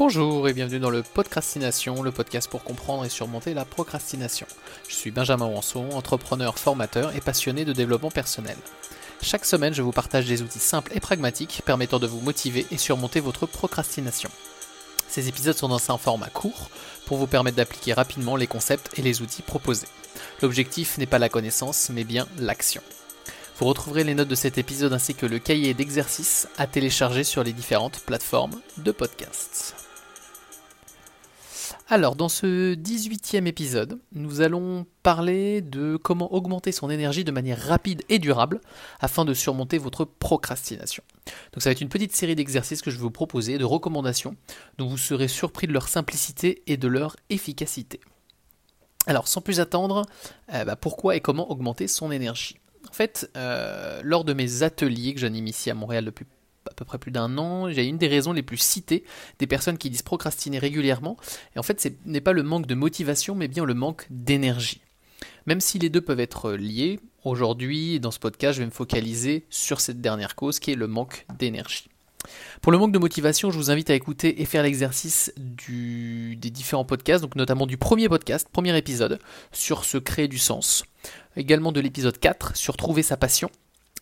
Bonjour et bienvenue dans le Podcastination, le podcast pour comprendre et surmonter la procrastination. Je suis Benjamin Wanson, entrepreneur, formateur et passionné de développement personnel. Chaque semaine, je vous partage des outils simples et pragmatiques permettant de vous motiver et surmonter votre procrastination. Ces épisodes sont dans un format court pour vous permettre d'appliquer rapidement les concepts et les outils proposés. L'objectif n'est pas la connaissance, mais bien l'action. Vous retrouverez les notes de cet épisode ainsi que le cahier d'exercices à télécharger sur les différentes plateformes de podcasts. Alors, dans ce 18e épisode, nous allons parler de comment augmenter son énergie de manière rapide et durable afin de surmonter votre procrastination. Donc, ça va être une petite série d'exercices que je vais vous proposer, de recommandations, dont vous serez surpris de leur simplicité et de leur efficacité. Alors, sans plus attendre, euh, bah, pourquoi et comment augmenter son énergie? En fait, euh, lors de mes ateliers que j'anime ici à Montréal depuis peu près plus d'un an, j'ai une des raisons les plus citées des personnes qui disent procrastiner régulièrement. Et en fait, ce n'est pas le manque de motivation, mais bien le manque d'énergie. Même si les deux peuvent être liés, aujourd'hui, dans ce podcast, je vais me focaliser sur cette dernière cause qui est le manque d'énergie. Pour le manque de motivation, je vous invite à écouter et faire l'exercice des différents podcasts, donc notamment du premier podcast, premier épisode, sur se créer du sens. Également de l'épisode 4 sur trouver sa passion.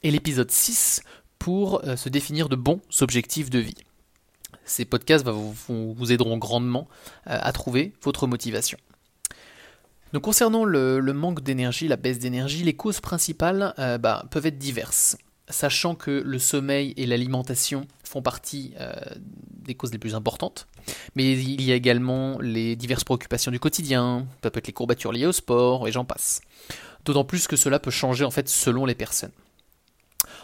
Et l'épisode 6 pour euh, se définir de bons objectifs de vie. Ces podcasts vous, aideront grandement euh, à trouver votre motivation. Concernant le, manque d'énergie, la baisse d'énergie, les causes principales euh, bah, peuvent être diverses. Sachant que le sommeil et l'alimentation font partie des causes les plus importantes, mais il y a également les diverses préoccupations du quotidien, ça peut être les courbatures liées au sport, et j'en passe. D'autant plus que cela peut changer en fait selon les personnes.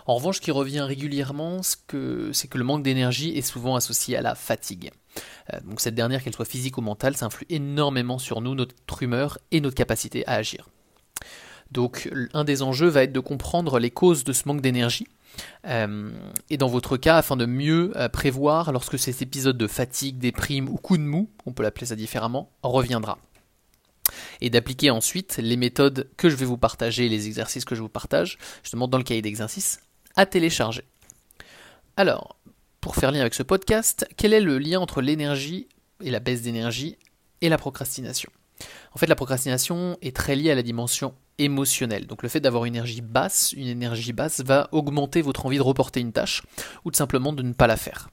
En revanche, ce qui revient régulièrement, c'est que, le manque d'énergie est souvent associé à la fatigue. Euh, donc cette dernière, qu'elle soit physique ou mentale, ça influe énormément sur nous, notre humeur et notre capacité à agir. Donc un des enjeux va être de comprendre les causes de ce manque d'énergie. Euh, et dans votre cas, afin de mieux euh, prévoir lorsque cet épisode de fatigue, déprime ou coup de mou, on peut l'appeler ça différemment, reviendra et d'appliquer ensuite les méthodes que je vais vous partager, les exercices que je vous partage, justement dans le cahier d'exercice, à télécharger. Alors, pour faire lien avec ce podcast, quel est le lien entre l'énergie et la baisse d'énergie et la procrastination? En fait, la procrastination est très liée à la dimension émotionnelle. Donc le fait d'avoir une énergie basse, une énergie basse va augmenter votre envie de reporter une tâche ou tout simplement de ne pas la faire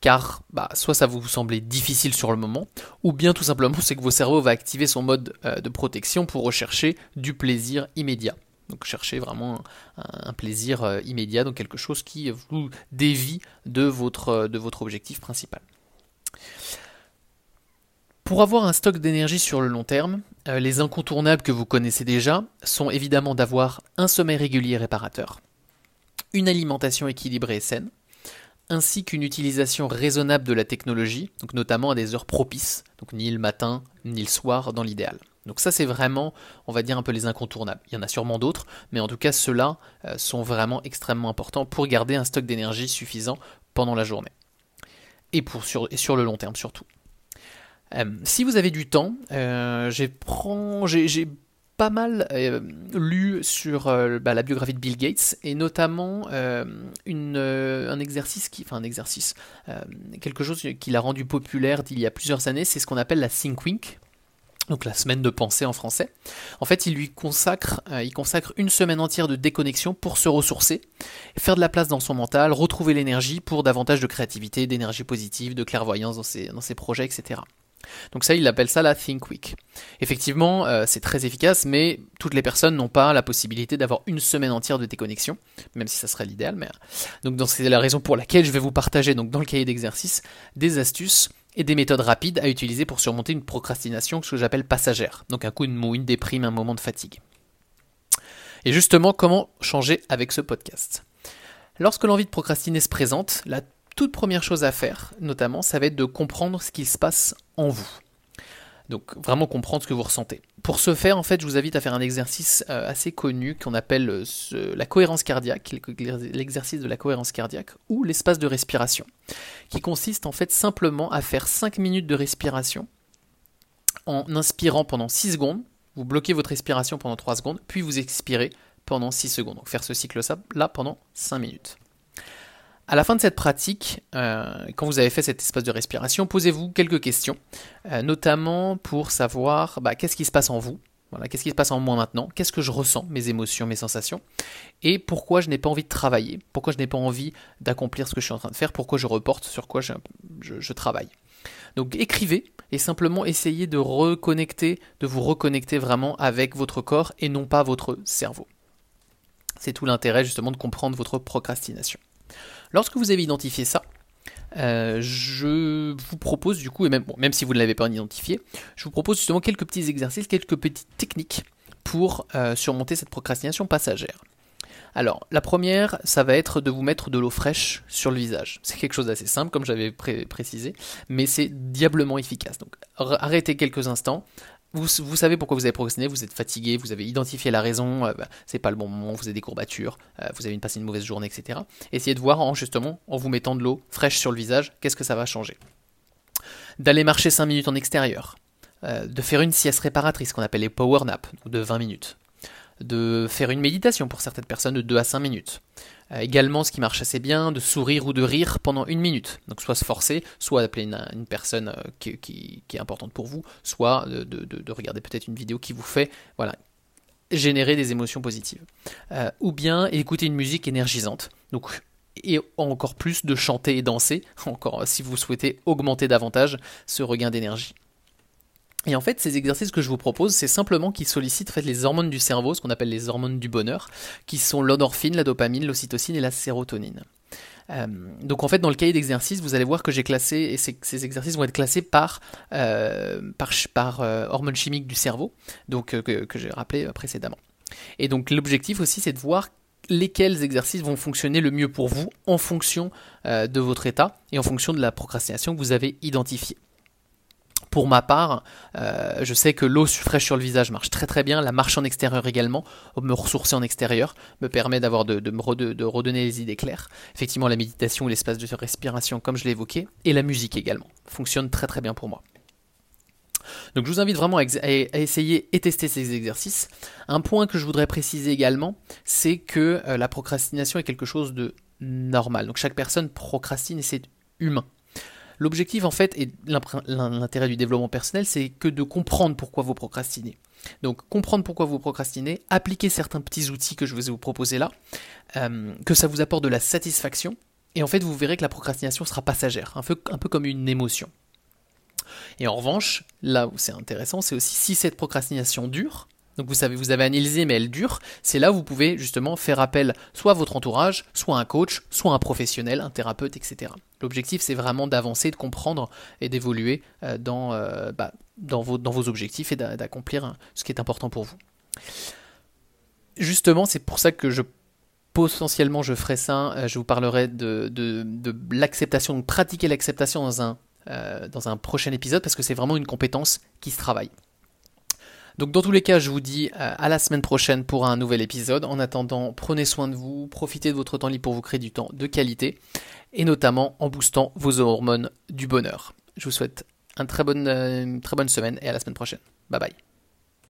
car bah, soit ça vous semblait difficile sur le moment, ou bien tout simplement c'est que vos cerveaux va activer son mode euh, de protection pour rechercher du plaisir immédiat. Donc chercher vraiment un, plaisir euh, immédiat, donc quelque chose qui vous dévie de votre, euh, de votre objectif principal. Pour avoir un stock d'énergie sur le long terme, les incontournables que vous connaissez déjà sont évidemment d'avoir un sommeil régulier réparateur, une alimentation équilibrée et saine, ainsi qu'une utilisation raisonnable de la technologie, notamment à des heures propices, donc ni le matin ni le soir dans l'idéal. Donc ça c'est vraiment, on va dire un peu les incontournables. Il y en a sûrement d'autres, mais en tout cas ceux-là euh, sont vraiment extrêmement importants pour garder un stock d'énergie suffisant pendant la journée. Et, pour, sur, et sur le long terme surtout. Euh, si vous avez du temps, euh, j'ai pas mal lu sur bah, la biographie de Bill Gates et notamment un exercice qui, enfin un exercice, quelque chose qu'il a rendu populaire il y a plusieurs années, c'est ce qu'on appelle la Think Week. Donc la semaine de pensée en français. En fait, il lui consacre, il consacre une semaine entière de déconnexion pour se ressourcer, faire de la place dans son mental, retrouver l'énergie pour davantage de créativité, d'énergie positive, de clairvoyance dans ses, projets, etc. Donc ça, il appelle ça la Think Week. Effectivement, euh, c'est très efficace, mais toutes les personnes n'ont pas la possibilité d'avoir une semaine entière de déconnexion, même si ça serait l'idéal. Euh, donc c'est la raison pour laquelle je vais vous partager donc dans le cahier d'exercice des astuces et des méthodes rapides à utiliser pour surmonter une procrastination ce que j'appelle passagère. Donc un coup de mou, une déprime, un moment de fatigue. Et justement, comment changer avec ce podcast? Lorsque l'envie de procrastiner se présente, la toute première chose à faire, notamment, ça va être de comprendre ce qu'il se passe en vous. Donc vraiment comprendre ce que vous ressentez. Pour ce faire, en fait, je vous invite à faire un exercice euh, assez connu qu'on appelle euh, la cohérence cardiaque, l'exercice de la cohérence cardiaque, ou l'espace de respiration, qui consiste en fait simplement à faire 5 minutes de respiration en inspirant pendant 6 secondes, vous bloquez votre respiration pendant 3 secondes, puis vous expirez pendant 6 secondes. Donc faire ce cycle-là pendant 5 minutes. À la fin de cette pratique, quand vous avez fait cet espace de respiration, posez-vous quelques questions, notamment pour savoir bah, qu'est-ce qui se passe en vous, voilà, qu'est-ce qui se passe en moi maintenant? Qu'est-ce que je ressens, mes émotions, mes sensations? Et pourquoi je n'ai pas envie de travailler? Pourquoi je n'ai pas envie d'accomplir ce que je suis en train de faire? Pourquoi je reporte sur quoi je, travaille? Donc écrivez et simplement essayez de reconnecter, de vous reconnecter vraiment avec votre corps et non pas votre cerveau. C'est tout l'intérêt justement de comprendre votre procrastination. Lorsque vous avez identifié ça, euh, je vous propose du coup, et même, si vous ne l'avez pas identifié, je vous propose justement quelques petits exercices, quelques petites techniques pour euh, surmonter cette procrastination passagère. Alors, la première, ça va être de vous mettre de l'eau fraîche sur le visage. C'est quelque chose d'assez simple, comme j'avais précisé, mais c'est diablement efficace. Donc, arrêtez quelques instants, vous, savez pourquoi vous avez procrastiné, vous êtes fatigué, vous avez identifié la raison, euh, bah, c'est pas le bon moment, vous avez des courbatures, euh, vous avez passé une mauvaise journée, etc. Essayez de voir en justement, en vous mettant de l'eau fraîche sur le visage, qu'est-ce que ça va changer. D'aller marcher 5 minutes en extérieur, euh, de faire une sieste réparatrice qu'on appelle les power nap, de 20 minutes, de faire une méditation pour certaines personnes de 2 à 5 minutes, euh, également, ce qui marche assez bien, de sourire ou de rire pendant une minute. Donc soit se forcer, soit d'appeler une, personne euh, qui, est importante pour vous, soit de, regarder peut-être une vidéo qui vous fait voilà, générer des émotions positives. Euh, ou bien écouter une musique énergisante. Et encore plus de chanter et danser, encore si vous souhaitez augmenter davantage ce regain d'énergie. Et en fait, ces exercices que je vous propose, c'est simplement qu'ils sollicitent les hormones du cerveau, ce qu'on appelle les hormones du bonheur, qui sont l'endorphine, la dopamine, l'ocytocine et la sérotonine. Euh, donc en fait, dans le cahier d'exercice, vous allez voir que j'ai classé, et ces, exercices vont être classés par, euh, par, euh, hormones chimiques du cerveau, que j'ai rappelé précédemment. Et donc l'objectif aussi, c'est de voir lesquels exercices vont fonctionner le mieux pour vous en fonction de votre état et en fonction de la procrastination que vous avez identifiée. Pour ma part, euh, je sais que l'eau fraîche sur le visage marche très très bien, la marche en extérieur également, me ressourcer en extérieur, me permet d'avoir de, me redonner les idées claires. Effectivement, la méditation ou l'espace de respiration, comme je l'ai évoqué, et la musique également, fonctionne très très bien pour moi. Donc je vous invite vraiment à, essayer et tester ces exercices. Un point que je voudrais préciser également, c'est que euh, la procrastination est quelque chose de normal. Donc chaque personne procrastine et c'est humain. L'objectif, en fait, et l'intérêt du développement personnel, c'est que de comprendre pourquoi vous procrastinez. Donc, comprendre pourquoi vous procrastinez, appliquer certains petits outils que je vais vous proposer là, euh, que ça vous apporte de la satisfaction, et en fait, vous verrez que la procrastination sera passagère, un peu, un peu comme une émotion. Et en revanche, là où c'est intéressant, c'est aussi si cette procrastination dure, donc vous savez, vous avez analysé, mais elle dure. C'est là où vous pouvez justement faire appel soit à votre entourage, soit à un coach, soit à un professionnel, un thérapeute, etc. L'objectif, c'est vraiment d'avancer, de comprendre et d'évoluer euh, dans, euh, bah, dans, vos, objectifs et d'accomplir ce qui est important pour vous. Justement, c'est pour ça que je potentiellement je ferai ça. Euh, je vous parlerai de, l'acceptation, de pratiquer l'acceptation dans un prochain épisode parce que c'est vraiment une compétence qui se travaille. Donc dans tous les cas, je vous dis euh, à la semaine prochaine pour un nouvel épisode. En attendant, prenez soin de vous, profitez de votre temps libre pour vous créer du temps de qualité, et notamment en boostant vos hormones du bonheur. Je vous souhaite euh, une très bonne semaine et à la semaine prochaine. Bye bye.